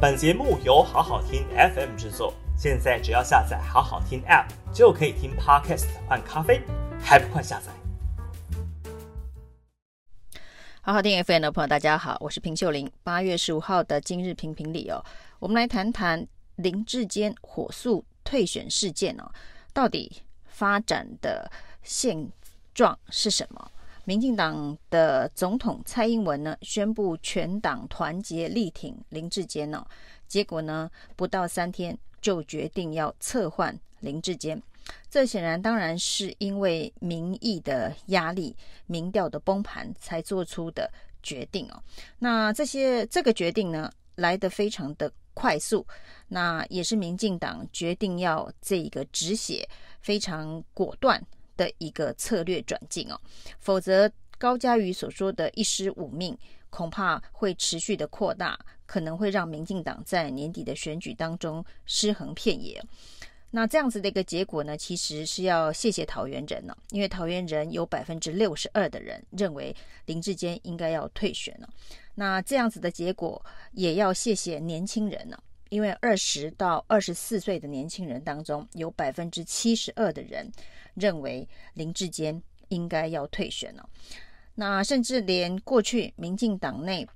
本节目由好好听 FM 制作，现在只要下载好好听 App 就可以听 Podcast 换咖啡，还不快下载？好好听 FM 的朋友，大家好，我是平秀玲。八月十五号的今日评评理哦，我们来谈谈林志坚火速退选事件哦，到底发展的现状是什么？民进党的总统蔡英文呢，宣布全党团结力挺林志坚哦，结果呢，不到三天就决定要撤换林志坚，这显然当然是因为民意的压力、民调的崩盘才做出的决定哦。那这些这个决定呢，来得非常的快速，那也是民进党决定要这个止血非常果断。的一个策略转进哦，否则高嘉瑜所说的一失五命，恐怕会持续的扩大，可能会让民进党在年底的选举当中失衡遍野。那这样子的一个结果呢，其实是要谢谢桃园人了，因为桃园人有百分之六十二的人认为林志坚应该要退选了。那这样子的结果也要谢谢年轻人了，因为二十到二十四岁的年轻人当中，有百分之七十二的人。认为林志坚应该要退选了，那甚至连过去民进党内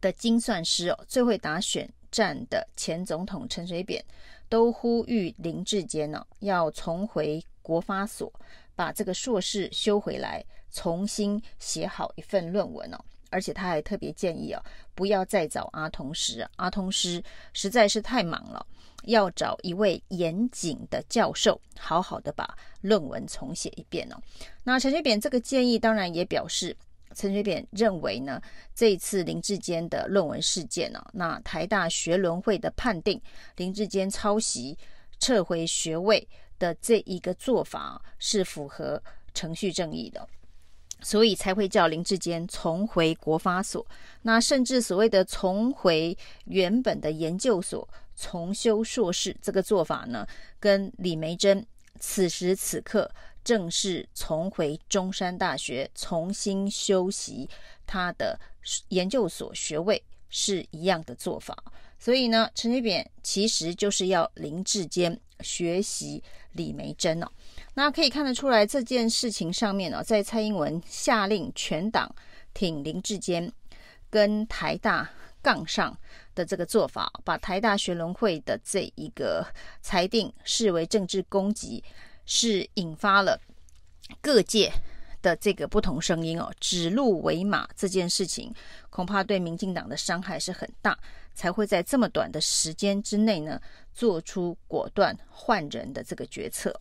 的精算师哦，最会打选战的前总统陈水扁，都呼吁林志坚呢要重回国发所，把这个硕士修回来，重新写好一份论文哦。而且他还特别建议哦，不要再找阿通师，阿通师实在是太忙了。要找一位严谨的教授，好好的把论文重写一遍哦。那陈水扁这个建议，当然也表示，陈水扁认为呢，这一次林志坚的论文事件呢，那台大学伦会的判定，林志坚抄袭、撤回学位的这一个做法是符合程序正义的，所以才会叫林志坚重回国发所。那甚至所谓的重回原本的研究所。重修硕士这个做法呢，跟李梅珍此时此刻正式重回中山大学重新修习他的研究所学位是一样的做法。所以呢，陈水扁其实就是要林志坚学习李梅珍哦。那可以看得出来，这件事情上面呢，在蔡英文下令全党挺林志坚，跟台大。杠上的这个做法，把台大学伦会的这一个裁定视为政治攻击，是引发了各界的这个不同声音哦。指鹿为马这件事情，恐怕对民进党的伤害是很大，才会在这么短的时间之内呢，做出果断换人的这个决策。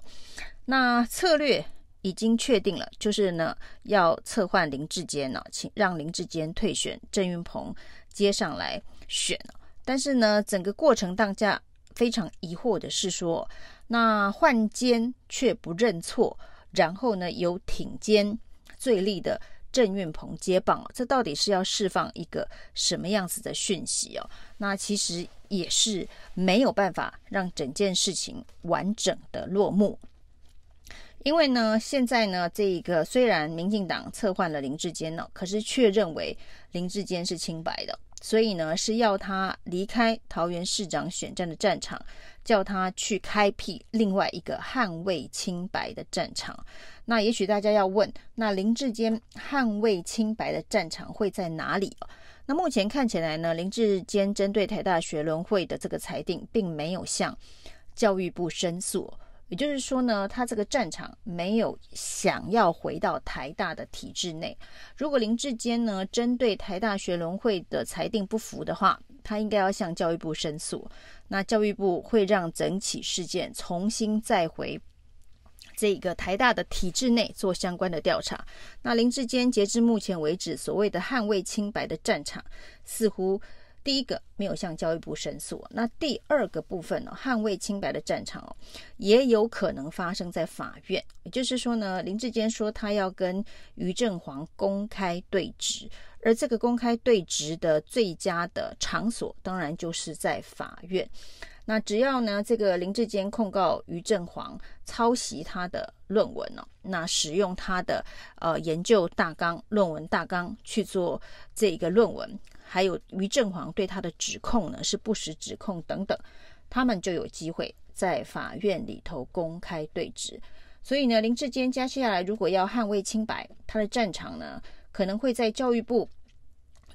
那策略已经确定了，就是呢要撤换林志坚呢，请让林志坚退选，郑云鹏。接上来选，但是呢，整个过程当下非常疑惑的是说，那换监却不认错，然后呢，由挺监最力的郑运鹏接棒，这到底是要释放一个什么样子的讯息哦？那其实也是没有办法让整件事情完整的落幕，因为呢，现在呢，这一个虽然民进党策换了林志坚呢，可是却认为林志坚是清白的。所以呢，是要他离开桃园市长选战的战场，叫他去开辟另外一个捍卫清白的战场。那也许大家要问，那林志坚捍卫清白的战场会在哪里？那目前看起来呢，林志坚针对台大学伦会的这个裁定，并没有向教育部申诉。也就是说呢，他这个战场没有想要回到台大的体制内。如果林志坚呢，针对台大学轮会的裁定不服的话，他应该要向教育部申诉。那教育部会让整起事件重新再回这个台大的体制内做相关的调查。那林志坚截至目前为止，所谓的捍卫清白的战场，似乎。第一个没有向教育部申诉，那第二个部分呢，捍卫清白的战场哦，也有可能发生在法院。也就是说呢，林志坚说他要跟于振煌公开对质，而这个公开对质的最佳的场所，当然就是在法院。那只要呢，这个林志坚控告于振煌抄袭他的论文呢，那使用他的呃研究大纲、论文大纲去做这个论文。还有于正煌对他的指控呢是不实指控等等，他们就有机会在法院里头公开对质。所以呢，林志坚接下来如果要捍卫清白，他的战场呢可能会在教育部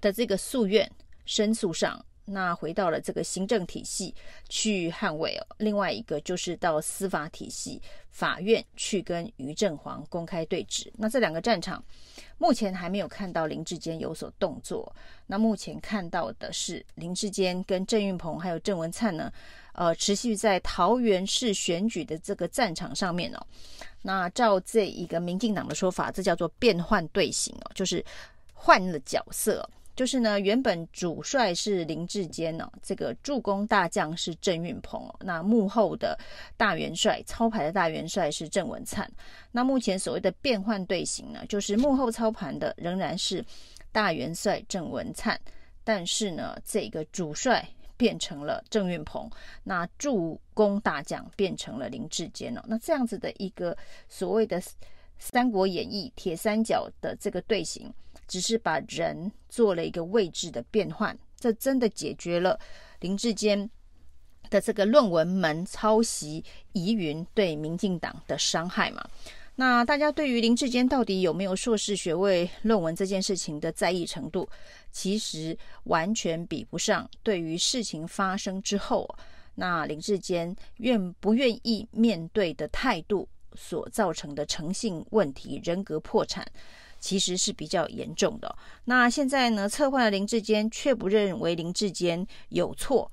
的这个诉愿申诉上。那回到了这个行政体系去捍卫哦，另外一个就是到司法体系法院去跟于正煌公开对质。那这两个战场目前还没有看到林志坚有所动作。那目前看到的是林志坚跟郑运鹏还有郑文灿呢，呃，持续在桃园市选举的这个战场上面哦。那照这一个民进党的说法，这叫做变换队形哦，就是换了角色。就是呢，原本主帅是林志坚哦，这个助攻大将是郑运鹏哦，那幕后的大元帅操盘的大元帅是郑文灿。那目前所谓的变换队形呢，就是幕后操盘的仍然是大元帅郑文灿，但是呢，这个主帅变成了郑运鹏，那助攻大将变成了林志坚哦。那这样子的一个所谓的《三国演义》铁三角的这个队形。只是把人做了一个位置的变换，这真的解决了林志坚的这个论文门抄袭疑云对民进党的伤害嘛？那大家对于林志坚到底有没有硕士学位论文这件事情的在意程度，其实完全比不上对于事情发生之后，那林志坚愿不愿意面对的态度所造成的诚信问题、人格破产。其实是比较严重的。那现在呢，撤换了林志坚，却不认为林志坚有错，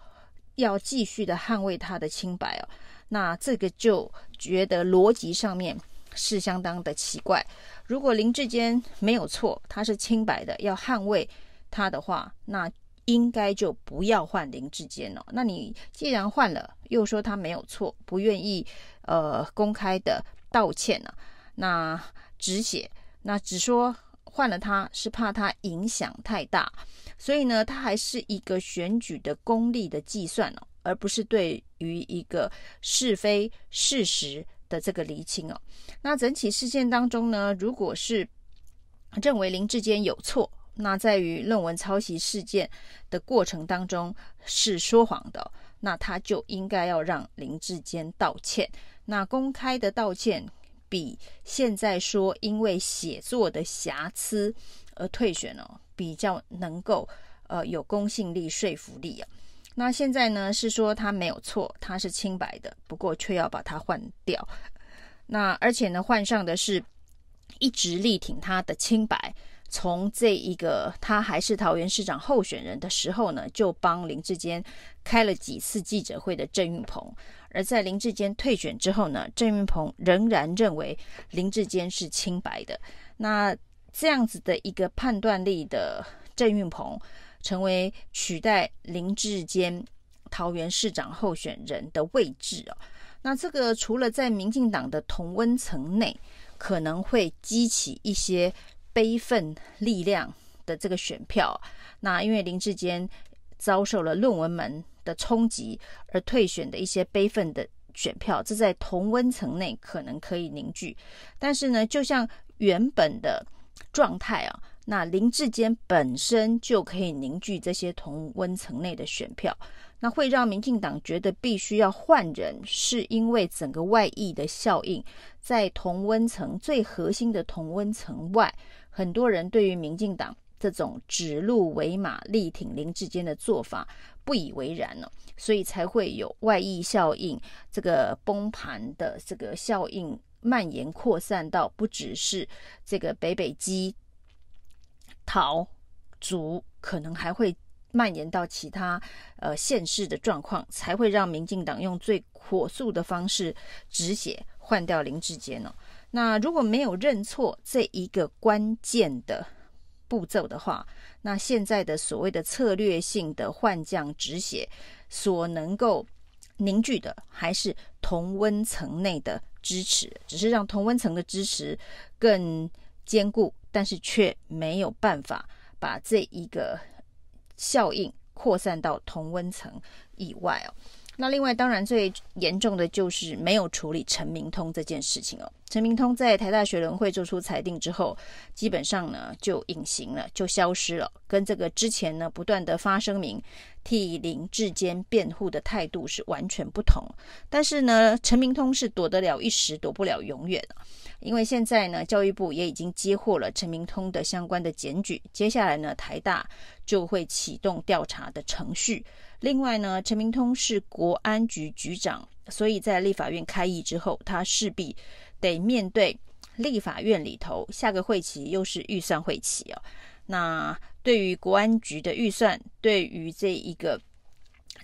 要继续的捍卫他的清白哦。那这个就觉得逻辑上面是相当的奇怪。如果林志坚没有错，他是清白的，要捍卫他的话，那应该就不要换林志坚了。那你既然换了，又说他没有错，不愿意呃公开的道歉呢？那止血。那只说换了他是怕他影响太大，所以呢，他还是一个选举的功利的计算哦，而不是对于一个是非事实的这个厘清哦。那整起事件当中呢，如果是认为林志坚有错，那在于论文抄袭事件的过程当中是说谎的，那他就应该要让林志坚道歉，那公开的道歉。比现在说因为写作的瑕疵而退选哦，比较能够呃有公信力、说服力啊。那现在呢是说他没有错，他是清白的，不过却要把他换掉。那而且呢换上的是一直力挺他的清白，从这一个他还是桃园市长候选人的时候呢，就帮林志坚开了几次记者会的郑运鹏。而在林志坚退选之后呢，郑运鹏仍然认为林志坚是清白的。那这样子的一个判断力的郑运鹏，成为取代林志坚桃园市长候选人的位置哦。那这个除了在民进党的同温层内可能会激起一些悲愤力量的这个选票，那因为林志坚遭受了论文门的冲击而退选的一些悲愤的选票，这在同温层内可能可以凝聚，但是呢，就像原本的状态啊，那林志坚本身就可以凝聚这些同温层内的选票，那会让民进党觉得必须要换人，是因为整个外溢的效应，在同温层最核心的同温层外，很多人对于民进党。这种指鹿为马、力挺林志坚的做法不以为然呢，所以才会有外溢效应，这个崩盘的这个效应蔓延扩散到不只是这个北北基桃竹，可能还会蔓延到其他呃县市的状况，才会让民进党用最火速的方式止血换掉林志坚呢。那如果没有认错这一个关键的。步骤的话，那现在的所谓的策略性的换将止血，所能够凝聚的还是同温层内的支持，只是让同温层的支持更坚固，但是却没有办法把这一个效应扩散到同温层以外哦。那另外，当然最严重的就是没有处理陈明通这件事情哦。陈明通在台大学伦会做出裁定之后，基本上呢就隐形了，就消失了，跟这个之前呢不断的发声明替林志坚辩护的态度是完全不同。但是呢，陈明通是躲得了一时，躲不了永远。因为现在呢，教育部也已经接获了陈明通的相关的检举，接下来呢，台大就会启动调查的程序。另外呢，陈明通是国安局局长，所以在立法院开议之后，他势必。得面对立法院里头，下个会期又是预算会期哦。那对于国安局的预算，对于这一个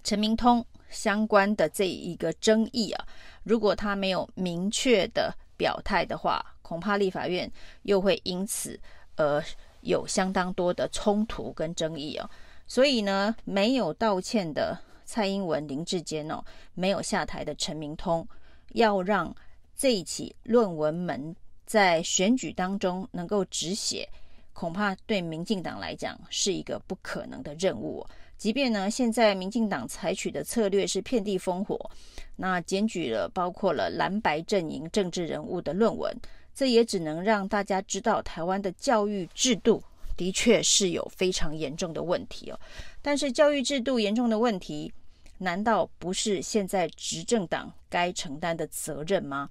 陈明通相关的这一个争议啊，如果他没有明确的表态的话，恐怕立法院又会因此而有相当多的冲突跟争议哦。所以呢，没有道歉的蔡英文、林志坚哦，没有下台的陈明通，要让。这一起论文门在选举当中能够止血，恐怕对民进党来讲是一个不可能的任务。即便呢，现在民进党采取的策略是遍地烽火，那检举了包括了蓝白阵营政治人物的论文，这也只能让大家知道台湾的教育制度的确是有非常严重的问题哦。但是教育制度严重的问题。难道不是现在执政党该承担的责任吗？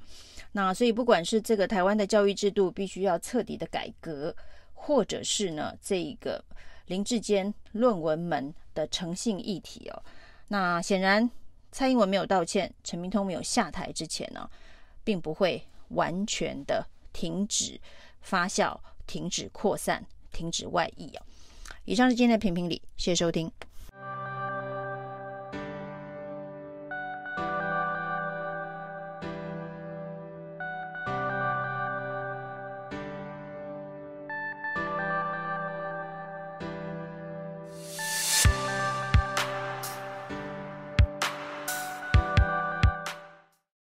那所以不管是这个台湾的教育制度必须要彻底的改革，或者是呢这个林志坚论文门的诚信议题哦，那显然蔡英文没有道歉，陈明通没有下台之前呢，并不会完全的停止发酵、停止扩散、停止外溢哦。以上是今天的评评理，谢谢收听。